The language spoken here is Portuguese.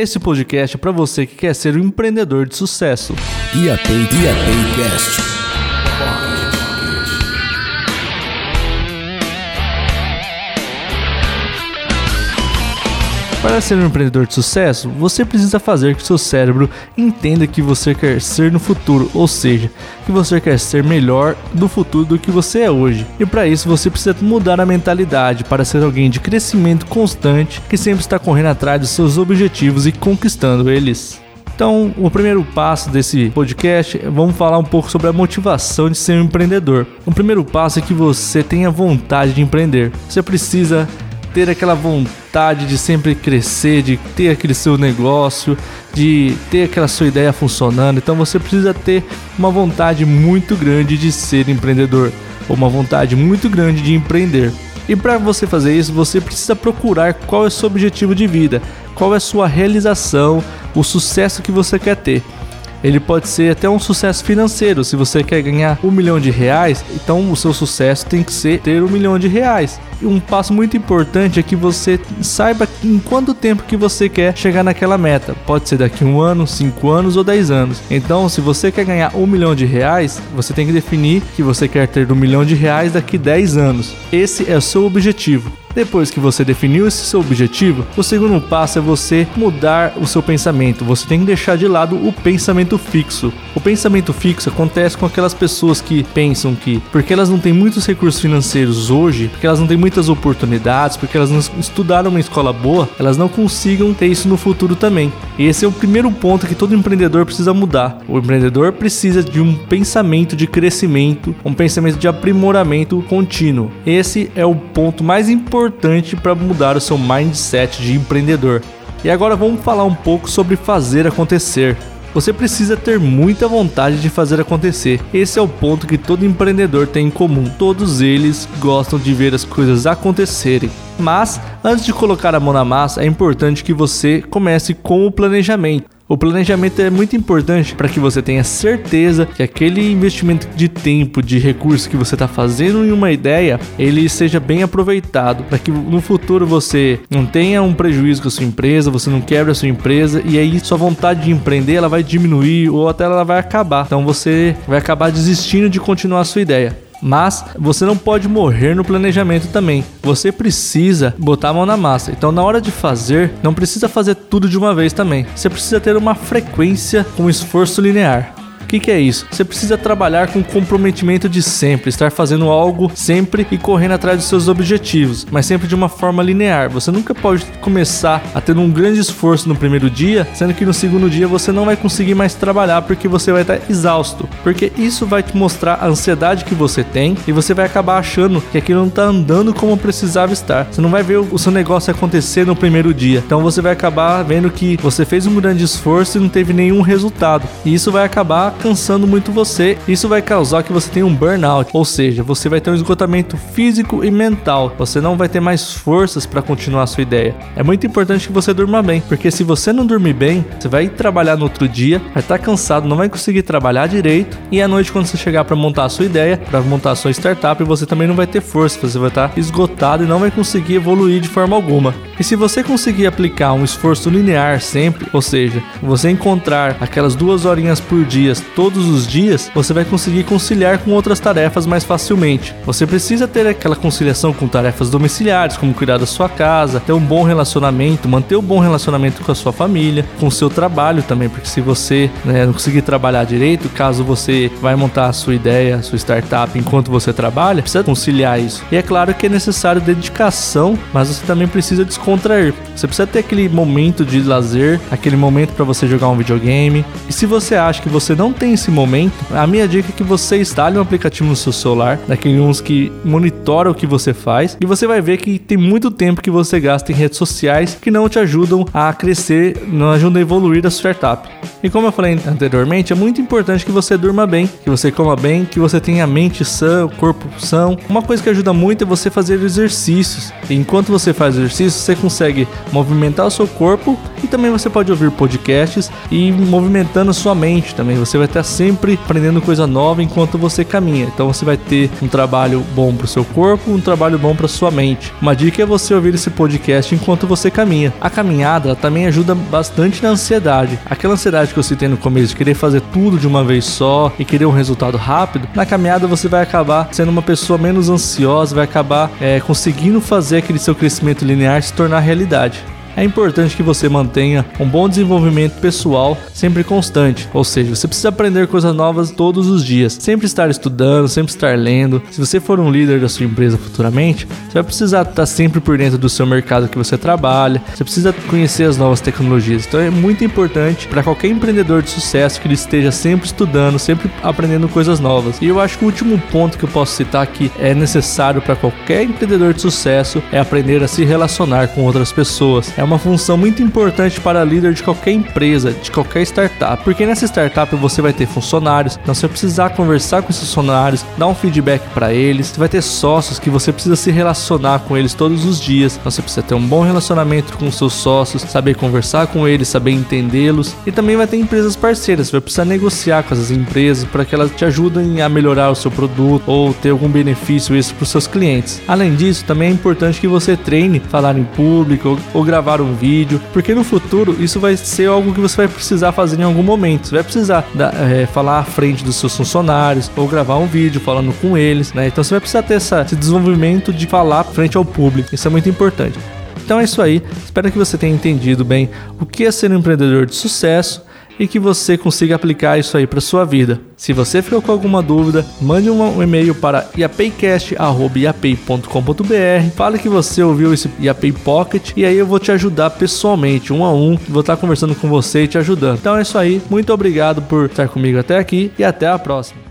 Esse podcast é para você que quer ser um empreendedor de sucesso. IAP, Para ser um empreendedor de sucesso, você precisa fazer que seu cérebro entenda que você quer ser no futuro, ou seja, que você quer ser melhor no futuro do que você é hoje. E para isso você precisa mudar a mentalidade para ser alguém de crescimento constante que sempre está correndo atrás dos seus objetivos e conquistando eles. Então, o primeiro passo desse podcast, vamos falar um pouco sobre a motivação de ser um empreendedor. O primeiro passo é que você tenha vontade de empreender. Você precisa ter aquela vontade de sempre crescer, de ter aquele seu negócio, de ter aquela sua ideia funcionando. Então você precisa ter uma vontade muito grande de ser empreendedor, ou uma vontade muito grande de empreender. E para você fazer isso, você precisa procurar qual é o seu objetivo de vida, qual é a sua realização, o sucesso que você quer ter ele pode ser até um sucesso financeiro. Se você quer ganhar um milhão de reais, então o seu sucesso tem que ser ter um milhão de reais. E um passo muito importante é que você saiba em quanto tempo que você quer chegar naquela meta. Pode ser daqui um ano, cinco anos ou dez anos. Então, se você quer ganhar um milhão de reais, você tem que definir que você quer ter um milhão de reais daqui 10 anos. Esse é o seu objetivo. Depois que você definiu esse seu objetivo, o segundo passo é você mudar o seu pensamento. Você tem que deixar de lado o pensamento fixo. O pensamento fixo acontece com aquelas pessoas que pensam que, porque elas não têm muitos recursos financeiros hoje, porque elas não têm muitas oportunidades, porque elas não estudaram uma escola boa, elas não consigam ter isso no futuro também. E esse é o primeiro ponto que todo empreendedor precisa mudar. O empreendedor precisa de um pensamento de crescimento, um pensamento de aprimoramento contínuo. Esse é o ponto mais importante para mudar o seu mindset de empreendedor. E agora vamos falar um pouco sobre fazer acontecer. Você precisa ter muita vontade de fazer acontecer. Esse é o ponto que todo empreendedor tem em comum. Todos eles gostam de ver as coisas acontecerem. Mas, antes de colocar a mão na massa, é importante que você comece com o planejamento. O planejamento é muito importante para que você tenha certeza que aquele investimento de tempo, de recursos que você está fazendo em uma ideia, ele seja bem aproveitado, para que no futuro você não tenha um prejuízo com a sua empresa, você não quebre a sua empresa e aí sua vontade de empreender ela vai diminuir ou até ela vai acabar. Então você vai acabar desistindo de continuar a sua ideia. Mas você não pode morrer no planejamento também. Você precisa botar a mão na massa. Então, na hora de fazer, não precisa fazer tudo de uma vez também. Você precisa ter uma frequência com esforço linear que, que é isso? Você precisa trabalhar com comprometimento de sempre, estar fazendo algo sempre e correndo atrás dos seus objetivos, mas sempre de uma forma linear. Você nunca pode começar a ter um grande esforço no primeiro dia, sendo que no segundo dia você não vai conseguir mais trabalhar porque você vai estar exausto. Porque isso vai te mostrar a ansiedade que você tem e você vai acabar achando que aquilo não está andando como precisava estar. Você não vai ver o seu negócio acontecer no primeiro dia. Então você vai acabar vendo que você fez um grande esforço e não teve nenhum resultado. E isso vai acabar cansando muito você. Isso vai causar que você tenha um burnout, ou seja, você vai ter um esgotamento físico e mental. Você não vai ter mais forças para continuar a sua ideia. É muito importante que você durma bem, porque se você não dormir bem, você vai trabalhar no outro dia, vai estar tá cansado, não vai conseguir trabalhar direito e à noite quando você chegar para montar a sua ideia, para montar a sua startup, você também não vai ter força, você vai estar tá esgotado e não vai conseguir evoluir de forma alguma. E se você conseguir aplicar um esforço linear sempre, ou seja, você encontrar aquelas duas horinhas por dia todos os dias, você vai conseguir conciliar com outras tarefas mais facilmente. Você precisa ter aquela conciliação com tarefas domiciliares, como cuidar da sua casa, ter um bom relacionamento, manter um bom relacionamento com a sua família, com o seu trabalho também, porque se você né, não conseguir trabalhar direito, caso você vai montar a sua ideia, a sua startup enquanto você trabalha, precisa conciliar isso. E é claro que é necessário dedicação, mas você também precisa descontrair. Você precisa ter aquele momento de lazer, aquele momento para você jogar um videogame. E se você acha que você não tem esse momento, a minha dica é que você instale um aplicativo no seu celular, daqueles uns que monitora o que você faz, e você vai ver que tem muito tempo que você gasta em redes sociais que não te ajudam a crescer, não ajudam a evoluir a sua startup. E como eu falei anteriormente, é muito importante que você durma bem, que você coma bem, que você tenha a mente sã, o corpo são. Uma coisa que ajuda muito é você fazer exercícios. E enquanto você faz exercícios, você consegue movimentar o seu corpo E também você pode ouvir podcasts e movimentando sua mente também. Você vai estar sempre aprendendo coisa nova enquanto você caminha. Então você vai ter um trabalho bom para o seu corpo, um trabalho bom para sua mente. Uma dica é você ouvir esse podcast enquanto você caminha. A caminhada também ajuda bastante na ansiedade. Aquela ansiedade que eu citei no começo de querer fazer tudo de uma vez só e querer um resultado rápido, na caminhada você vai acabar sendo uma pessoa menos ansiosa, vai acabar é, conseguindo fazer aquele seu crescimento linear se tornar realidade é importante que você mantenha um bom desenvolvimento pessoal sempre constante, ou seja, você precisa aprender coisas novas todos os dias, sempre estar estudando, sempre estar lendo. Se você for um líder da sua empresa futuramente, você vai precisar estar sempre por dentro do seu mercado que você trabalha, você precisa conhecer as novas tecnologias. Então é muito importante para qualquer empreendedor de sucesso que ele esteja sempre estudando, sempre aprendendo coisas novas. E eu acho que o último ponto que eu posso citar que é necessário para qualquer empreendedor de sucesso é aprender a se relacionar com outras pessoas é uma função muito importante para líder de qualquer empresa, de qualquer startup, porque nessa startup você vai ter funcionários, então você vai precisar conversar com esses funcionários, dar um feedback para eles, você vai ter sócios que você precisa se relacionar com eles todos os dias, então você precisa ter um bom relacionamento com seus sócios, saber conversar com eles, saber entendê-los, e também vai ter empresas parceiras, você vai precisar negociar com essas empresas para que elas te ajudem a melhorar o seu produto ou ter algum benefício isso para os seus clientes. Além disso, também é importante que você treine falar em público ou gravar gravar um vídeo, porque no futuro isso vai ser algo que você vai precisar fazer em algum momento. Você vai precisar da, é, falar à frente dos seus funcionários ou gravar um vídeo falando com eles, né? Então você vai precisar ter essa, esse desenvolvimento de falar frente ao público. Isso é muito importante. Então é isso aí. Espero que você tenha entendido bem o que é ser um empreendedor de sucesso e que você consiga aplicar isso aí para sua vida. Se você ficou com alguma dúvida, mande um e-mail para iapaycast@iapay.com.br. Fale que você ouviu esse Iapay Pocket e aí eu vou te ajudar pessoalmente, um a um. Vou estar conversando com você e te ajudando. Então é isso aí. Muito obrigado por estar comigo até aqui e até a próxima.